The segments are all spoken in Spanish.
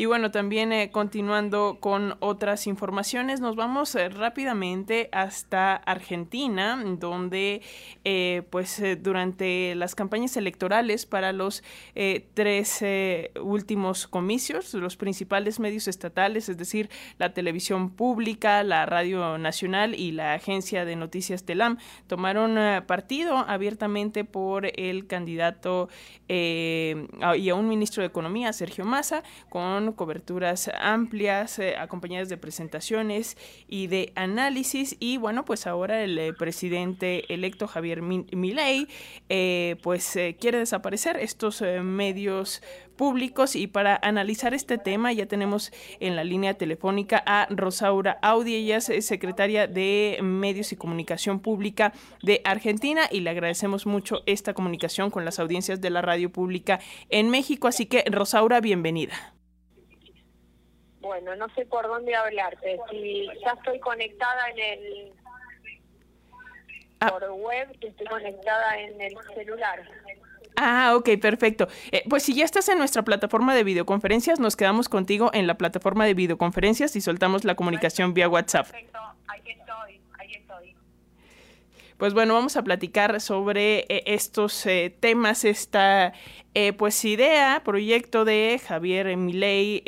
Y bueno, también eh, continuando con otras informaciones, nos vamos eh, rápidamente hasta Argentina, donde eh, pues durante las campañas electorales para los tres últimos comicios, los principales medios estatales, es decir, la televisión pública, la radio nacional y la agencia de noticias TELAM, tomaron partido abiertamente por el candidato y a un ministro de Economía, Sergio Massa, con coberturas amplias, eh, acompañadas de presentaciones y de análisis. Y bueno, pues ahora el eh, presidente electo Javier Milei, eh, pues quiere desaparecer estos medios públicos y para analizar este tema ya tenemos en la línea telefónica a Rosaura Audi, ella es secretaria de Medios y Comunicación Pública de Argentina y le agradecemos mucho esta comunicación con las audiencias de la radio pública en México, así que Rosaura, bienvenida. Bueno, no sé por dónde hablarte, si ya estoy conectada en el... Ah. Por web, estoy conectada en el celular. Ah, ok, perfecto. Eh, pues si ya estás en nuestra plataforma de videoconferencias, nos quedamos contigo en la plataforma de videoconferencias y soltamos la comunicación vía WhatsApp. Perfecto, ahí estoy, ahí estoy. Pues bueno, vamos a platicar sobre eh, estos eh, temas, esta pues idea, proyecto de Javier Milei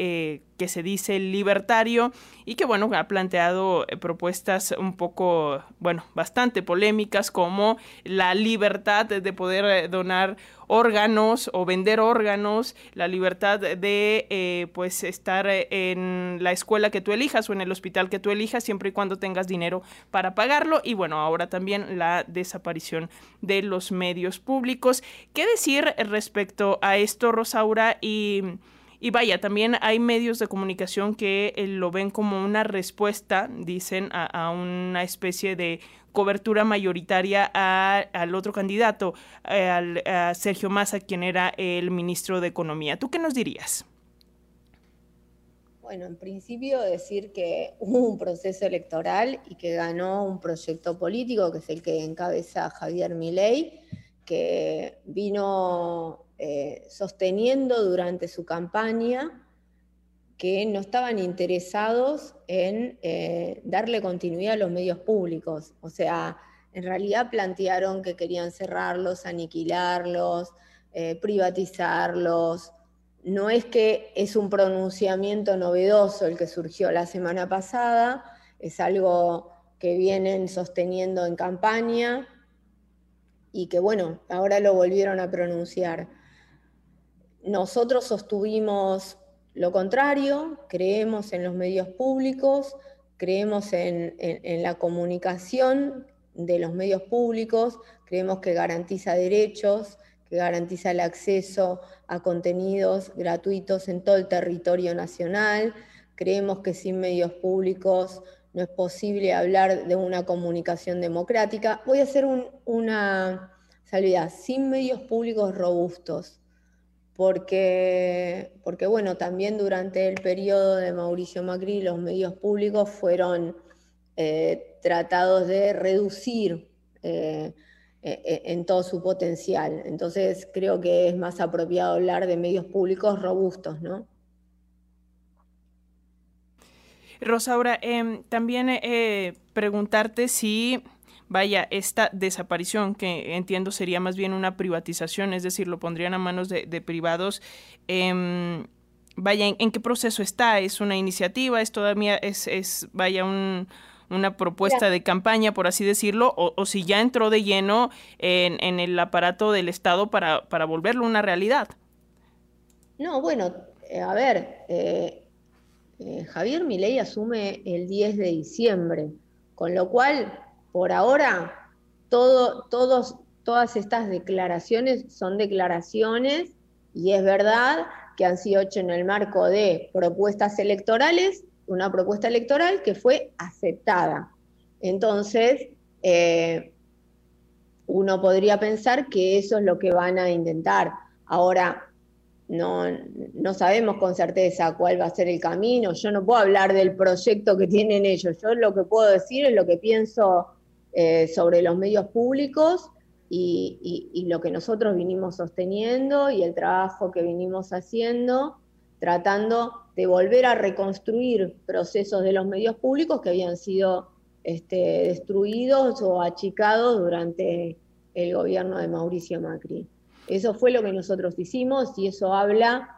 que se dice libertario y que, bueno, ha planteado eh, propuestas un poco, bueno, bastante polémicas como la libertad de poder eh, donar órganos o vender órganos, la libertad de eh, pues estar en la escuela que tú elijas o en el hospital que tú elijas siempre y cuando tengas dinero para pagarlo y bueno, ahora también la desaparición de los medios públicos. ¿Qué decir respecto a esto, Rosaura? Y y vaya, también hay medios de comunicación que eh, lo ven como una respuesta, dicen, a, una especie de cobertura mayoritaria al otro candidato, eh, al, a Sergio Massa, quien era el ministro de Economía. ¿Tú qué nos dirías? Bueno, en principio decir que hubo un proceso electoral y que ganó un proyecto político, que es el que encabeza Javier Milei, que vino eh, sosteniendo durante su campaña que no estaban interesados en eh, darle continuidad a los medios públicos. O sea, en realidad plantearon que querían cerrarlos, aniquilarlos, eh, privatizarlos. No es que es un pronunciamiento novedoso el que surgió la semana pasada, es algo que vienen sosteniendo en campaña y que bueno, ahora lo volvieron a pronunciar. Nosotros sostuvimos lo contrario, creemos en los medios públicos, creemos en, la comunicación de los medios públicos, creemos que garantiza derechos, que garantiza el acceso a contenidos gratuitos en todo el territorio nacional, creemos que sin medios públicos no es posible hablar de una comunicación democrática. Voy a hacer una salvedad, sin medios públicos robustos, porque, porque bueno, también durante el periodo de Mauricio Macri los medios públicos fueron eh, tratados de reducir eh, eh, en todo su potencial. Entonces creo que es más apropiado hablar de medios públicos robustos, ¿no? Rosaura, em, también preguntarte si vaya, esta desaparición, que entiendo sería más bien una privatización, es decir, lo pondrían a manos de, privados, em, vaya, ¿en, qué proceso está? ¿Es una iniciativa? ¿Es todavía, es, es vaya, una propuesta de campaña, por así decirlo, o, si ya entró de lleno en, el aparato del Estado para, para, volverlo una realidad? No, bueno, eh, a ver, eh, eh, Javier Milei asume el 10 de diciembre, con lo cual por ahora, todas estas declaraciones son declaraciones y es verdad que han sido hechas en el marco de propuestas electorales, una propuesta electoral que fue aceptada. Entonces, eh, uno podría pensar que eso es lo que van a intentar. Ahora, no, no, sabemos con certeza cuál va a ser el camino. Yo no puedo hablar del proyecto que tienen ellos. Yo lo que puedo decir es lo que pienso eh, sobre los medios públicos y, lo que nosotros vinimos sosteniendo y el trabajo que vinimos haciendo, tratando de volver a reconstruir procesos de los medios públicos que habían sido este, destruidos o achicados durante el gobierno de Mauricio Macri. Eso fue lo que nosotros hicimos y eso habla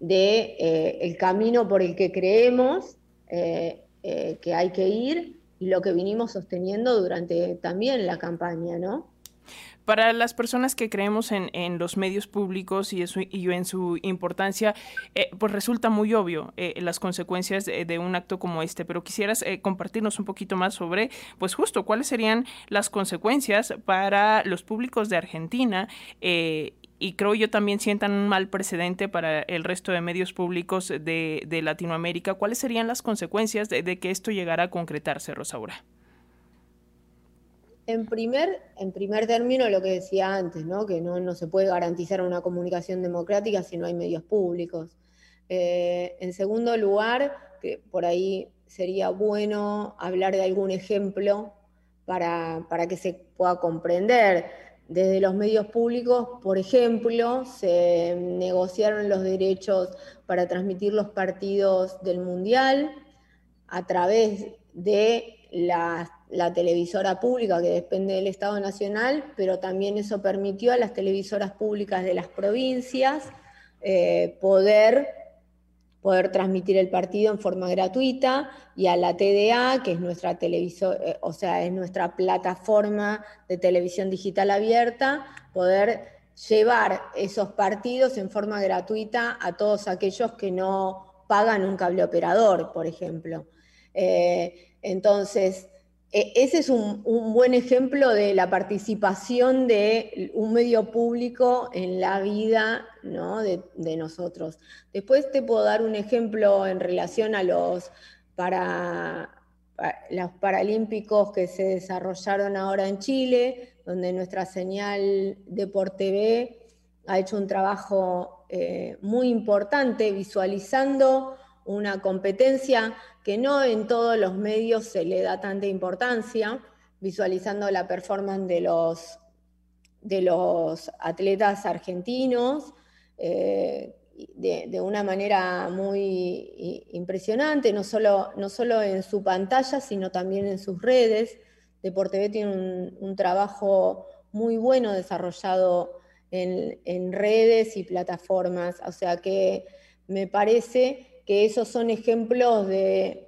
de eh, el camino por el que creemos eh, eh, que hay que ir y lo que vinimos sosteniendo durante también la campaña, ¿no? Para las personas que creemos en, los medios públicos y, en su importancia, eh, pues resulta muy obvio eh, las consecuencias de, un acto como este, pero quisieras eh, compartirnos un poquito más sobre, pues justo, cuáles serían las consecuencias para los públicos de Argentina y creo yo también sientan un mal precedente para el resto de medios públicos de, Latinoamérica. ¿Cuáles serían las consecuencias de que esto llegara a concretarse, Rosaura? En primer, en primer término, lo que decía antes, ¿no? que no, se puede garantizar una comunicación democrática si no hay medios públicos. Eh, en segundo lugar, que por ahí sería bueno hablar de algún ejemplo para, para que se pueda comprender. Desde los medios públicos, por ejemplo, se negociaron los derechos para transmitir los partidos del Mundial a través de las la televisora pública que depende del Estado Nacional, pero también eso permitió a las televisoras públicas de las provincias eh, poder, poder transmitir el partido en forma gratuita y a la TDA, que es nuestra televisor, eh, o sea, es nuestra plataforma de televisión digital abierta, poder llevar esos partidos en forma gratuita a todos aquellos que no pagan un cable operador, por ejemplo. Eh, entonces, ese es un, buen ejemplo de la participación de un medio público en la vida de, nosotros. Después te puedo dar un ejemplo en relación a los, para, los paralímpicos que se desarrollaron ahora en Chile, donde nuestra señal de por TV ha hecho un trabajo eh, muy importante visualizando una competencia que no en todos los medios se le da tanta importancia, visualizando la performance de los, de los atletas argentinos eh, de, una manera muy impresionante, no solo, no solo en su pantalla, sino también en sus redes. Deportv tiene un, un trabajo muy bueno desarrollado en, en redes y plataformas, o sea que me parece que esos son ejemplos de,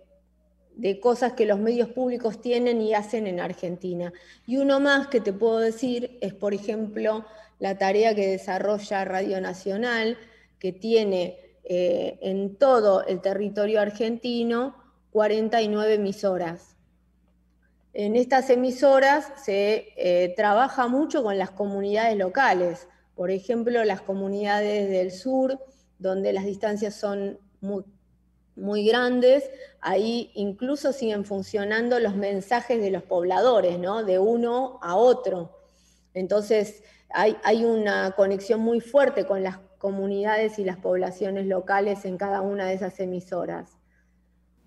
cosas que los medios públicos tienen y hacen en Argentina. Y uno más que te puedo decir es, por ejemplo, la tarea que desarrolla Radio Nacional, que tiene eh, en todo el territorio argentino 49 emisoras. En estas emisoras se eh, trabaja mucho con las comunidades locales, por ejemplo, las comunidades del sur, donde las distancias son muy, grandes, ahí incluso siguen funcionando los mensajes de los pobladores, ¿no? De uno a otro. Entonces, hay, hay, una conexión muy fuerte con las comunidades y las poblaciones locales en cada una de esas emisoras.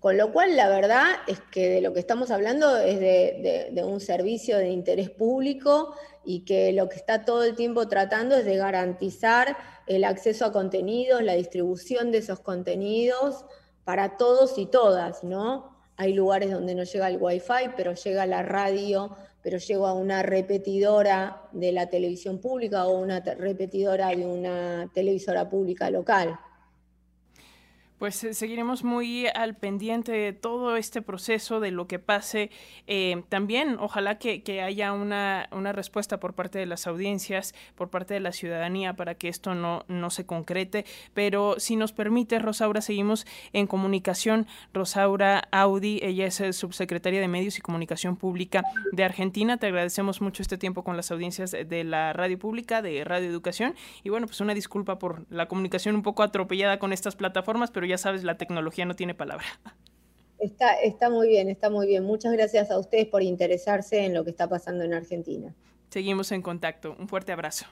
Con lo cual, la verdad es que de lo que estamos hablando es de, de, un servicio de interés público y que lo que está todo el tiempo tratando es de garantizar el acceso a contenidos, la distribución de esos contenidos para todos y todas, ¿no? Hay lugares donde no llega el wifi, pero llega la radio, pero llega una repetidora de la televisión pública o una repetidora de una televisora pública local. Pues eh, seguiremos muy al pendiente de todo este proceso, de lo que pase. Eh, también ojalá que, haya una, respuesta por parte de las audiencias, por parte de la ciudadanía, para que esto no, no se concrete. Pero si nos permite, Rosaura, seguimos en comunicación. Rosaura Audi, ella es eh, subsecretaria de Medios y Comunicación Pública de Argentina. Te agradecemos mucho este tiempo con las audiencias de la radio pública, de Radio Educación. Y bueno, pues una disculpa por la comunicación un poco atropellada con estas plataformas, pero sabes, la tecnología no tiene palabra. Está, está muy bien, está muy bien. Muchas gracias a ustedes por interesarse en lo que está pasando en Argentina. Seguimos en contacto. Un fuerte abrazo.